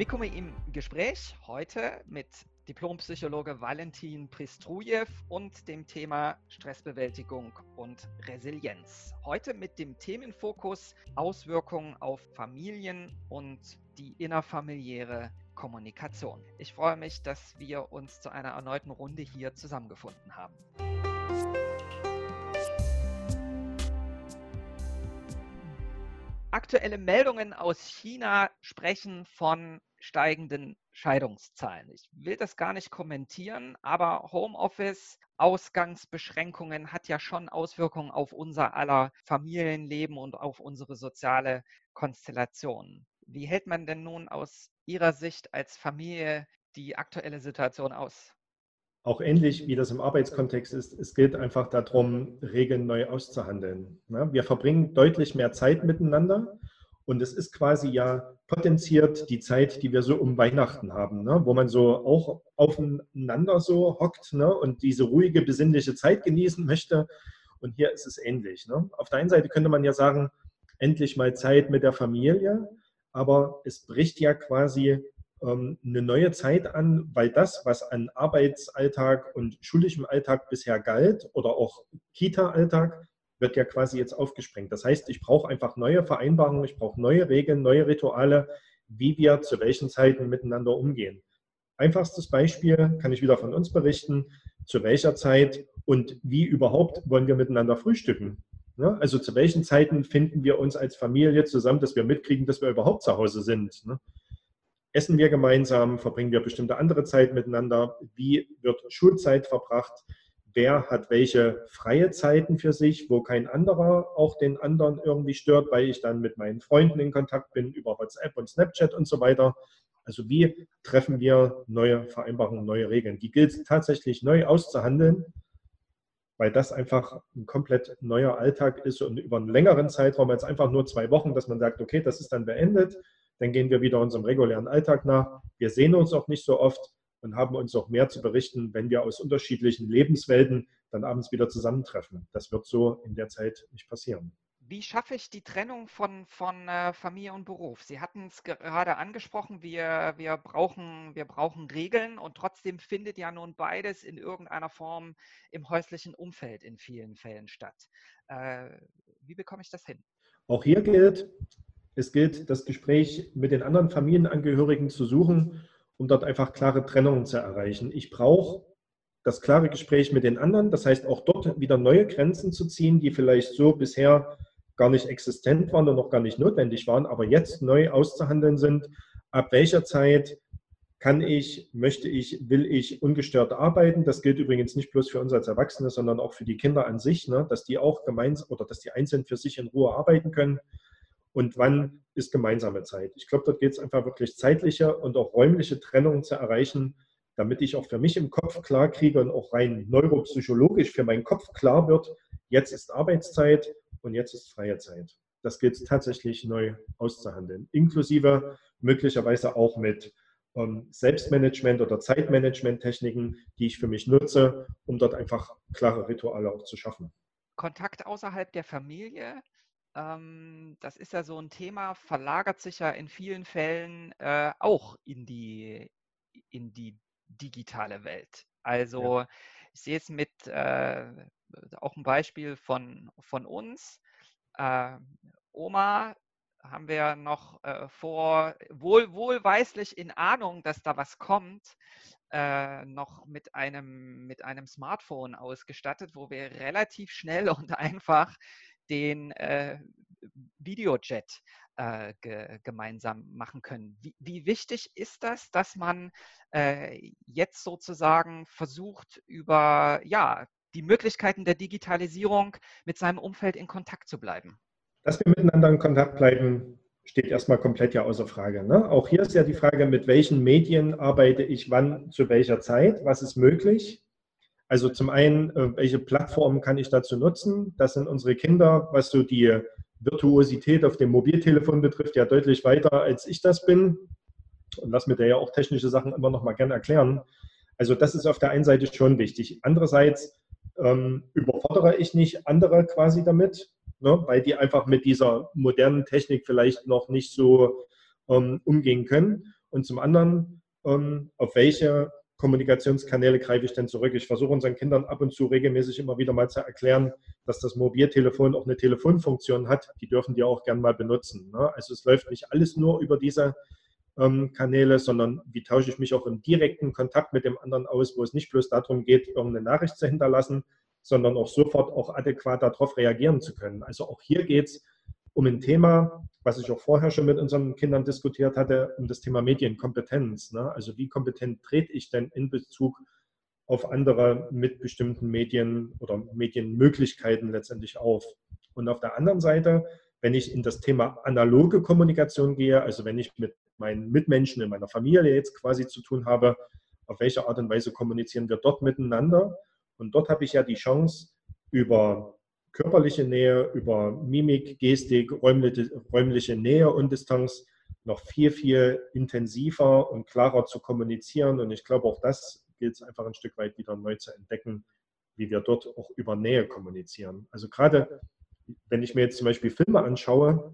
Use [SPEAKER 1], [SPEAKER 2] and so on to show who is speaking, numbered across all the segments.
[SPEAKER 1] Mikumi im Gespräch heute mit Diplompsychologe Valentin Pristrujew und dem Thema Stressbewältigung und Resilienz. Heute mit dem Themenfokus Auswirkungen auf Familien und die innerfamiliäre Kommunikation. Ich freue mich, dass wir uns zu einer erneuten Runde hier zusammengefunden haben. Aktuelle Meldungen aus China sprechen von steigenden Scheidungszahlen. Ich will das gar nicht kommentieren, aber Homeoffice, Ausgangsbeschränkungen hat ja schon Auswirkungen auf unser aller Familienleben und auf unsere soziale Konstellation. Wie hält man denn nun aus Ihrer Sicht als Familie die aktuelle Situation aus?
[SPEAKER 2] Auch ähnlich wie das im Arbeitskontext ist, es geht einfach darum, Regeln neu auszuhandeln. Wir verbringen deutlich mehr Zeit miteinander und es ist quasi ja potenziert die Zeit, die wir so um Weihnachten haben, ne? wo man so auch aufeinander so hockt ne? und diese ruhige, besinnliche Zeit genießen möchte. Und hier ist es ähnlich. Ne? Auf der einen Seite könnte man ja sagen, endlich mal Zeit mit der Familie, aber es bricht ja quasi ähm, eine neue Zeit an, weil das, was an Arbeitsalltag und schulischem Alltag bisher galt oder auch Kita-Alltag, wird ja quasi jetzt aufgesprengt. Das heißt, ich brauche einfach neue Vereinbarungen, ich brauche neue Regeln, neue Rituale, wie wir zu welchen Zeiten miteinander umgehen. Einfachstes Beispiel kann ich wieder von uns berichten, zu welcher Zeit und wie überhaupt wollen wir miteinander frühstücken. Ne? Also zu welchen Zeiten finden wir uns als Familie zusammen, dass wir mitkriegen, dass wir überhaupt zu Hause sind. Ne? Essen wir gemeinsam, verbringen wir bestimmte andere Zeit miteinander, wie wird Schulzeit verbracht, wer hat welche freie Zeiten für sich, wo kein anderer auch den anderen irgendwie stört, weil ich dann mit meinen Freunden in Kontakt bin über WhatsApp und Snapchat und so weiter. Also wie treffen wir neue Vereinbarungen, neue Regeln? Die gilt tatsächlich neu auszuhandeln, weil das einfach ein komplett neuer Alltag ist und über einen längeren Zeitraum als einfach nur zwei Wochen, dass man sagt, okay, das ist dann beendet, dann gehen wir wieder unserem regulären Alltag nach. Wir sehen uns auch nicht so oft und haben uns auch mehr zu berichten, wenn wir aus unterschiedlichen Lebenswelten dann abends wieder zusammentreffen. Das wird so in der Zeit nicht passieren.
[SPEAKER 1] Wie schaffe ich die Trennung von, von äh, Familie und Beruf? Sie hatten es gerade angesprochen, wir, wir, brauchen, wir brauchen Regeln und trotzdem findet ja nun beides in irgendeiner Form im häuslichen Umfeld in vielen Fällen statt. Äh, wie bekomme ich das hin?
[SPEAKER 2] Auch hier gilt, es gilt, das Gespräch mit den anderen Familienangehörigen zu suchen um dort einfach klare Trennungen zu erreichen. Ich brauche das klare Gespräch mit den anderen, das heißt auch dort wieder neue Grenzen zu ziehen, die vielleicht so bisher gar nicht existent waren und noch gar nicht notwendig waren, aber jetzt neu auszuhandeln sind. Ab welcher Zeit kann ich, möchte ich, will ich ungestört arbeiten? Das gilt übrigens nicht bloß für uns als Erwachsene, sondern auch für die Kinder an sich, ne? dass die auch gemeinsam oder dass die einzeln für sich in Ruhe arbeiten können und wann ist gemeinsame Zeit. Ich glaube, dort geht es einfach wirklich zeitliche und auch räumliche Trennung zu erreichen, damit ich auch für mich im Kopf klar kriege und auch rein neuropsychologisch für meinen Kopf klar wird, jetzt ist Arbeitszeit und jetzt ist freie Zeit. Das gilt es tatsächlich neu auszuhandeln, inklusive möglicherweise auch mit ähm, Selbstmanagement oder Zeitmanagement-Techniken, die ich für mich nutze, um dort einfach klare Rituale auch zu schaffen.
[SPEAKER 1] Kontakt außerhalb der Familie das ist ja so ein Thema, verlagert sich ja in vielen Fällen äh, auch in die, in die digitale Welt. Also ja. ich sehe es mit äh, auch ein Beispiel von, von uns. Äh, Oma haben wir noch äh, vor, wohl, wohlweislich in Ahnung, dass da was kommt, äh, noch mit einem, mit einem Smartphone ausgestattet, wo wir relativ schnell und einfach den äh, Videochat äh, ge gemeinsam machen können. Wie, wie, wichtig ist das, dass man äh, jetzt sozusagen versucht, über ja, die Möglichkeiten der Digitalisierung mit seinem Umfeld in Kontakt zu bleiben?
[SPEAKER 2] Dass wir miteinander in Kontakt bleiben, steht erstmal komplett ja außer Frage. Ne? Auch hier ist ja die Frage, mit welchen Medien arbeite ich wann, zu welcher Zeit, was ist möglich. Also zum einen, äh, welche Plattformen kann ich dazu nutzen? Das sind unsere Kinder, was so die Virtuosität auf dem Mobiltelefon betrifft, ja deutlich weiter, als ich das bin. Und lass mir da ja auch technische Sachen immer noch mal gerne erklären. Also das ist auf der einen Seite schon wichtig. Andererseits ähm, überfordere ich nicht andere quasi damit, ne, weil die einfach mit dieser modernen Technik vielleicht noch nicht so ähm, umgehen können. und zum anderen, ähm, auf welche Kommunikationskanäle greife ich denn zurück? Ich versuche unseren Kindern ab und zu regelmäßig immer wieder mal zu erklären, dass das Mobiltelefon auch eine Telefonfunktion hat. Die dürfen die auch gern mal benutzen. Ne? Also es läuft nicht alles nur über diese ähm, Kanäle, sondern wie tausche ich mich auch im direkten Kontakt mit dem anderen aus, wo es nicht bloß darum geht, irgendeine Nachricht zu hinterlassen, sondern auch sofort auch adäquat darauf reagieren zu können. Also auch hier geht es um ein Thema, was ich auch vorher schon mit unseren Kindern diskutiert hatte, um das Thema Medienkompetenz. Ne? Also wie kompetent trete ich denn in Bezug auf andere mit bestimmten Medien oder Medienmöglichkeiten letztendlich auf? Und auf der anderen Seite, wenn ich in das Thema analoge Kommunikation gehe, also wenn ich mit meinen Mitmenschen in meiner Familie jetzt quasi zu tun habe, auf welche Art und Weise kommunizieren wir dort miteinander? Und dort habe ich ja die Chance, über körperliche Nähe, über Mimik, Gestik, räumliche, räumliche Nähe und Distanz noch viel, viel intensiver und klarer zu kommunizieren. Und ich glaube, auch das gilt es einfach ein Stück weit wieder neu zu entdecken, wie wir dort auch über Nähe kommunizieren. Also gerade wenn ich mir jetzt zum Beispiel Filme anschaue,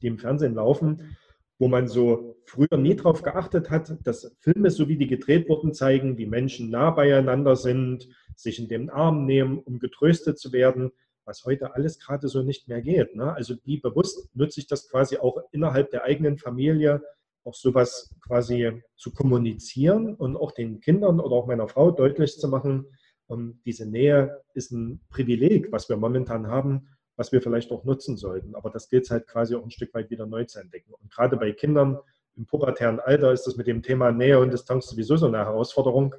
[SPEAKER 2] die im Fernsehen laufen, wo man so früher nie darauf geachtet hat, dass Filme, so wie die gedreht wurden, zeigen, wie Menschen nah beieinander sind, sich in den Arm nehmen, um getröstet zu werden was heute alles gerade so nicht mehr geht. Ne? Also wie bewusst nutze ich das quasi auch innerhalb der eigenen Familie, auch sowas quasi zu kommunizieren und auch den Kindern oder auch meiner Frau deutlich zu machen, um, ähm, diese Nähe ist ein Privileg, was wir momentan haben, was wir vielleicht auch nutzen sollten. Aber das gilt halt quasi auch ein Stück weit wieder neu zu entdecken. Und gerade bei Kindern im pubertären Alter ist das mit dem Thema Nähe und Distanz sowieso so eine Herausforderung.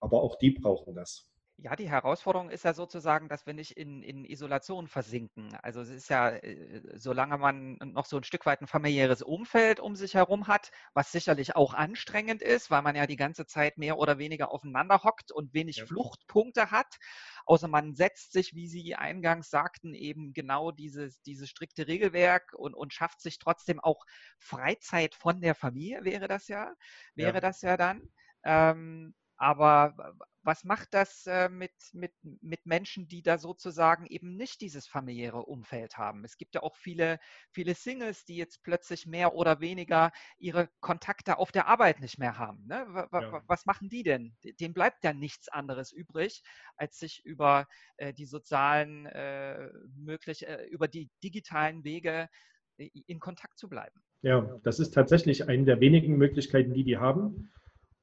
[SPEAKER 2] Aber auch die brauchen das.
[SPEAKER 1] Ja, die Herausforderung ist ja sozusagen, dass wir nicht in, in Isolation versinken. Also es ist ja, äh, solange man noch so ein Stück weit ein familiäres Umfeld um sich herum hat, was sicherlich auch anstrengend ist, weil man ja die ganze Zeit mehr oder weniger aufeinander hockt und wenig ja. Fluchtpunkte hat. Außer man setzt sich, wie Sie eingangs sagten, eben genau dieses, dieses strikte Regelwerk und, und schafft sich trotzdem auch Freizeit von der Familie, wäre das ja, wäre ja. das ja dann. Ähm, aber was macht das äh, mit, mit, mit Menschen, die da sozusagen eben nicht dieses familiäre Umfeld haben? Es gibt ja auch viele, viele Singles, die jetzt plötzlich mehr oder weniger ihre Kontakte auf der Arbeit nicht mehr haben. Ne? Ja. Was machen die denn? Dem bleibt ja nichts anderes übrig, als sich über äh, die sozialen, äh, möglich, äh, über die digitalen Wege in Kontakt zu bleiben.
[SPEAKER 2] Ja, das ist tatsächlich eine der wenigen Möglichkeiten, die die haben.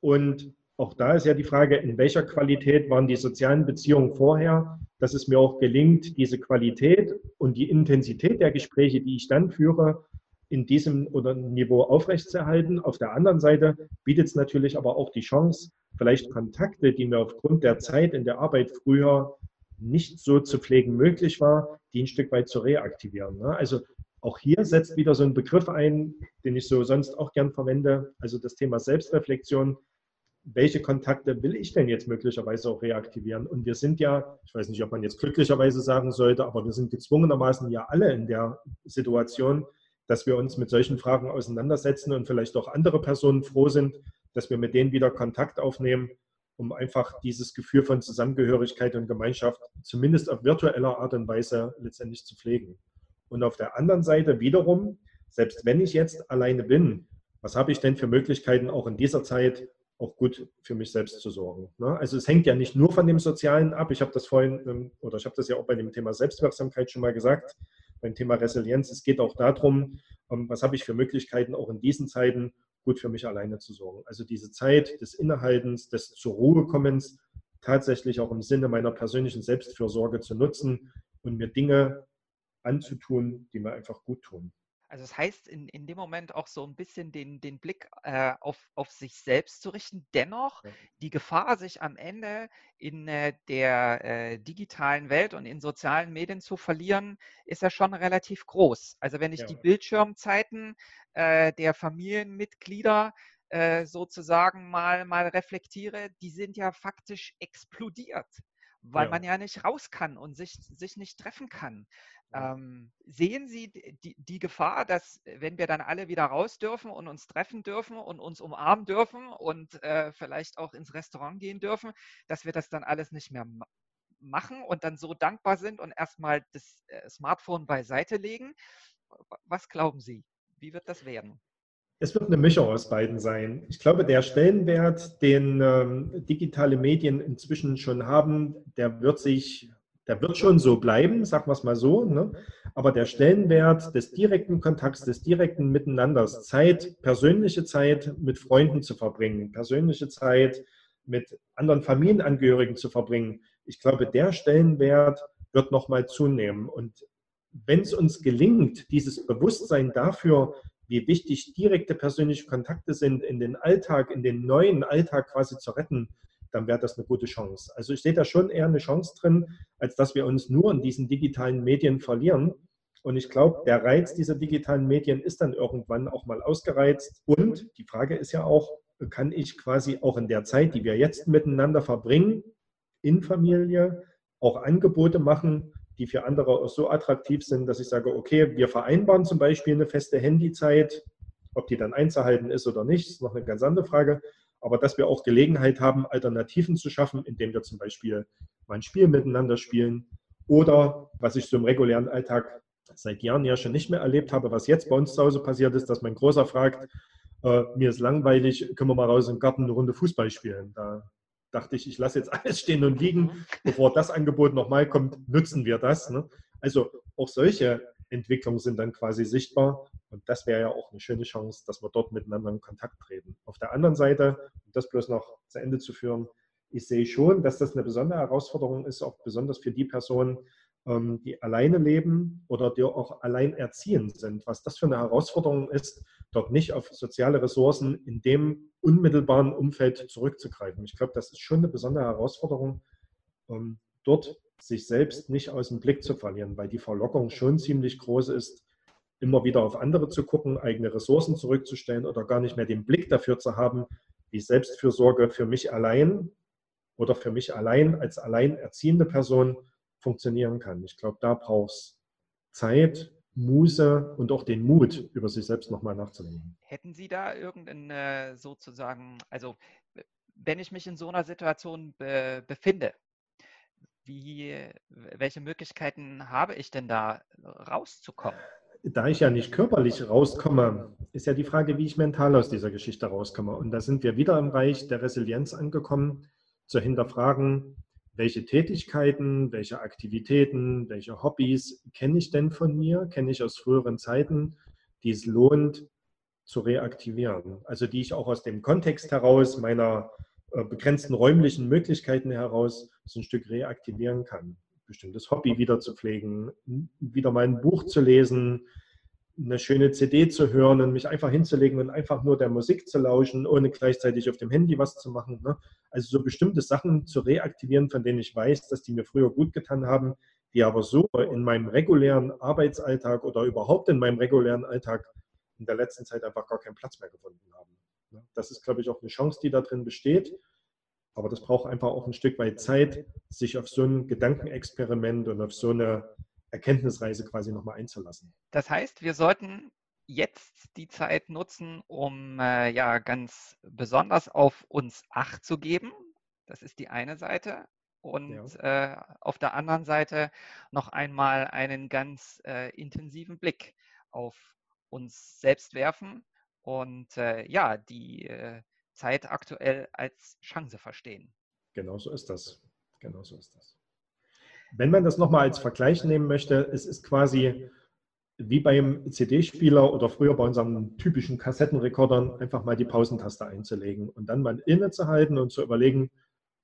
[SPEAKER 2] Und auch da ist ja die Frage, in welcher Qualität waren die sozialen Beziehungen vorher, dass es mir auch gelingt, diese Qualität und die Intensität der Gespräche, die ich dann führe, in diesem oder Niveau aufrechtzuerhalten. Auf der anderen Seite bietet es natürlich aber auch die Chance, vielleicht Kontakte, die mir aufgrund der Zeit in der Arbeit früher nicht so zu pflegen möglich war, die ein Stück weit zu reaktivieren. Ne? Also auch hier setzt wieder so ein Begriff ein, den ich so sonst auch gern verwende, also das Thema Selbstreflexion welche Kontakte will ich denn jetzt möglicherweise auch reaktivieren? Und wir sind ja, ich weiß nicht, ob man jetzt glücklicherweise sagen sollte, aber wir sind gezwungenermaßen ja alle in der Situation, dass wir uns mit solchen Fragen auseinandersetzen und vielleicht auch andere Personen froh sind, dass wir mit denen wieder Kontakt aufnehmen, um einfach dieses Gefühl von Zusammengehörigkeit und Gemeinschaft zumindest auf virtueller Art und Weise letztendlich zu pflegen. Und auf der anderen Seite wiederum, selbst wenn ich jetzt alleine bin, was habe ich denn für Möglichkeiten auch in dieser Zeit auch gut für mich selbst zu sorgen. Ne? Also es hängt ja nicht nur von dem Sozialen ab. Ich habe das vorhin, ähm, oder ich habe das ja auch bei dem Thema Selbstwirksamkeit schon mal gesagt, beim Thema Resilienz. Es geht auch darum, ähm, was habe ich für Möglichkeiten, auch in diesen Zeiten gut für mich alleine zu sorgen. Also diese Zeit des Innehaltens, des zur Ruhe kommens, tatsächlich auch im Sinne meiner persönlichen Selbstfürsorge zu nutzen und mir Dinge anzutun, die mir einfach gut tun.
[SPEAKER 1] Also das heißt, in, in dem Moment auch so ein bisschen den, den Blick äh, auf, auf sich selbst zu richten. Dennoch ja. die Gefahr, sich am Ende in äh, der äh, digitalen Welt und in sozialen Medien zu verlieren, ist ja schon relativ groß. Also wenn ich ja. die Bildschirmzeiten äh, der Familienmitglieder äh, sozusagen mal, mal reflektiere, die sind ja faktisch explodiert weil ja. man ja nicht raus kann und sich, sich nicht treffen kann. Ähm, sehen Sie die, die, Gefahr, dass wenn wir dann alle wieder raus dürfen und uns treffen dürfen und uns umarmen dürfen und äh, vielleicht auch ins Restaurant gehen dürfen, dass wir das dann alles nicht mehr machen und dann so dankbar sind und erstmal das äh, Smartphone beiseite legen? Was glauben Sie? Wie wird das werden?
[SPEAKER 2] Es wird eine Mischung aus beiden sein. Ich glaube, der Stellenwert, den ähm, digitale Medien inzwischen schon haben, der wird sich, der wird schon so bleiben, sagen wir es mal so. Ne? Aber der Stellenwert des direkten Kontakts, des direkten Miteinanders, Zeit, persönliche Zeit mit Freunden zu verbringen, persönliche Zeit mit anderen Familienangehörigen zu verbringen, ich glaube, der Stellenwert wird nochmal zunehmen. Und wenn es uns gelingt, dieses Bewusstsein dafür wie wichtig direkte persönliche Kontakte sind, in den Alltag, in den neuen Alltag quasi zu retten, dann wäre das eine gute Chance. Also ich sehe da schon eher eine Chance drin, als dass wir uns nur in diesen digitalen Medien verlieren. Und ich glaube, der Reiz dieser digitalen Medien ist dann irgendwann auch mal ausgereizt. Und die Frage ist ja auch, kann ich quasi auch in der Zeit, die wir jetzt miteinander verbringen, in Familie, auch Angebote machen, die für andere so attraktiv sind, dass ich sage, okay, wir vereinbaren zum Beispiel eine feste Handyzeit, ob die dann einzuhalten ist oder nicht, ist noch eine ganz andere Frage. Aber dass wir auch Gelegenheit haben, Alternativen zu schaffen, indem wir zum Beispiel mal ein Spiel miteinander spielen oder was ich so im regulären Alltag seit Jahren ja schon nicht mehr erlebt habe, was jetzt bei uns zu Hause passiert ist, dass mein Großer fragt, äh, mir ist langweilig, können wir mal raus im Garten eine Runde Fußball spielen. Da dachte ich, ich lasse jetzt alles stehen und liegen. Mhm. Bevor das Angebot nochmal kommt, nutzen wir das. Ne? Also auch solche Entwicklungen sind dann quasi sichtbar. Und das wäre ja auch eine schöne Chance, dass wir dort miteinander in Kontakt treten. Auf der anderen Seite, um das bloß noch zu Ende zu führen, ich sehe schon, dass das eine besondere Herausforderung ist, auch besonders für die Personen, die alleine leben oder die auch alleinerziehend sind. Was das für eine Herausforderung ist, dort nicht auf soziale Ressourcen in dem unmittelbaren Umfeld zurückzugreifen. Ich glaube, das ist schon eine besondere Herausforderung, ähm, dort sich selbst nicht aus dem Blick zu verlieren, weil die Verlockung schon ziemlich groß ist, immer wieder auf andere zu gucken, eigene Ressourcen zurückzustellen oder gar nicht mehr den Blick dafür zu haben, wie Selbstfürsorge für mich allein oder für mich allein als alleinerziehende Person funktionieren kann. Ich glaube, da braucht es Zeit, Muße und auch den Mut, über sich selbst nochmal nachzudenken.
[SPEAKER 1] Hätten Sie da irgendeinen äh, sozusagen, also wenn ich mich in so einer Situation be befinde, wie, welche Möglichkeiten habe ich denn da rauszukommen?
[SPEAKER 2] Da ich ja nicht körperlich rauskomme, ist ja die Frage, wie ich mental aus dieser Geschichte rauskomme. Und da sind wir wieder im Bereich der Resilienz angekommen, zu hinterfragen, welche Tätigkeiten, welche Aktivitäten, welche Hobbys kenne ich denn von mir, kenne ich aus früheren Zeiten, die es lohnt zu reaktivieren. Also die ich auch aus dem Kontext heraus meiner äh, begrenzten räumlichen Möglichkeiten heraus so ein Stück reaktivieren kann. Bestimmtes Hobby wieder zu pflegen, wieder mal ein Buch zu lesen, eine schöne CD zu hören und mich einfach hinzulegen und einfach nur der Musik zu lauschen, ohne gleichzeitig auf dem Handy was zu machen. Ne? Also so bestimmte Sachen zu reaktivieren, von denen ich weiß, dass die mir früher gut getan haben, die aber so in meinem regulären Arbeitsalltag oder überhaupt in meinem regulären Alltag in der letzten Zeit einfach gar keinen Platz mehr gefunden haben. Ne? Das ist, glaube ich, auch eine Chance, die da drin besteht. Aber das braucht einfach auch ein Stück weit Zeit, sich auf so ein Gedankenexperiment und auf so eine Erkenntnisreise quasi nochmal einzulassen.
[SPEAKER 1] Das heißt, wir sollten jetzt die Zeit nutzen, um äh, ja ganz besonders auf uns Acht zu geben. Das ist die eine Seite. Und ja. äh, auf der anderen Seite noch einmal einen ganz äh, intensiven Blick auf uns selbst werfen und äh, ja, die äh, Zeit aktuell als Chance verstehen.
[SPEAKER 2] Genau so ist das. Genau so ist das. Wenn man das nochmal als Vergleich nehmen möchte, es ist quasi wie beim CD-Spieler oder früher bei unseren typischen Kassettenrekordern einfach mal die Pausentaste einzulegen und dann mal innezuhalten und zu überlegen,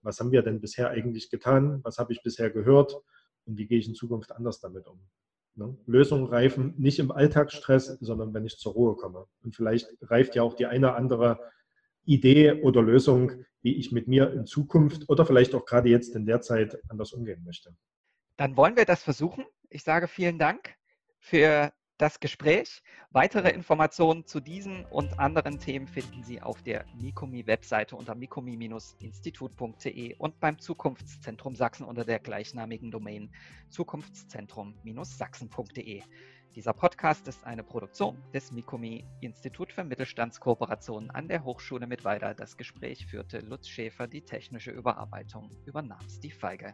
[SPEAKER 2] was haben wir denn bisher eigentlich getan, was habe ich bisher gehört und wie gehe ich in Zukunft anders damit um. Ne? Lösungen reifen nicht im Alltagsstress, sondern wenn ich zur Ruhe komme. Und vielleicht reift ja auch die eine oder andere Idee oder Lösung, wie ich mit mir in Zukunft oder vielleicht auch gerade jetzt in der Zeit anders umgehen möchte.
[SPEAKER 1] Dann wollen wir das versuchen. Ich sage vielen Dank für das Gespräch. Weitere Informationen zu diesen und anderen Themen finden Sie auf der Mikomi-Webseite unter mikomi-institut.de und beim Zukunftszentrum Sachsen unter der gleichnamigen Domain zukunftszentrum-sachsen.de. Dieser Podcast ist eine Produktion des Mikomi Institut für Mittelstandskooperation an der Hochschule Mittweida. Das Gespräch führte Lutz Schäfer, die technische Überarbeitung übernahm Steve Feige.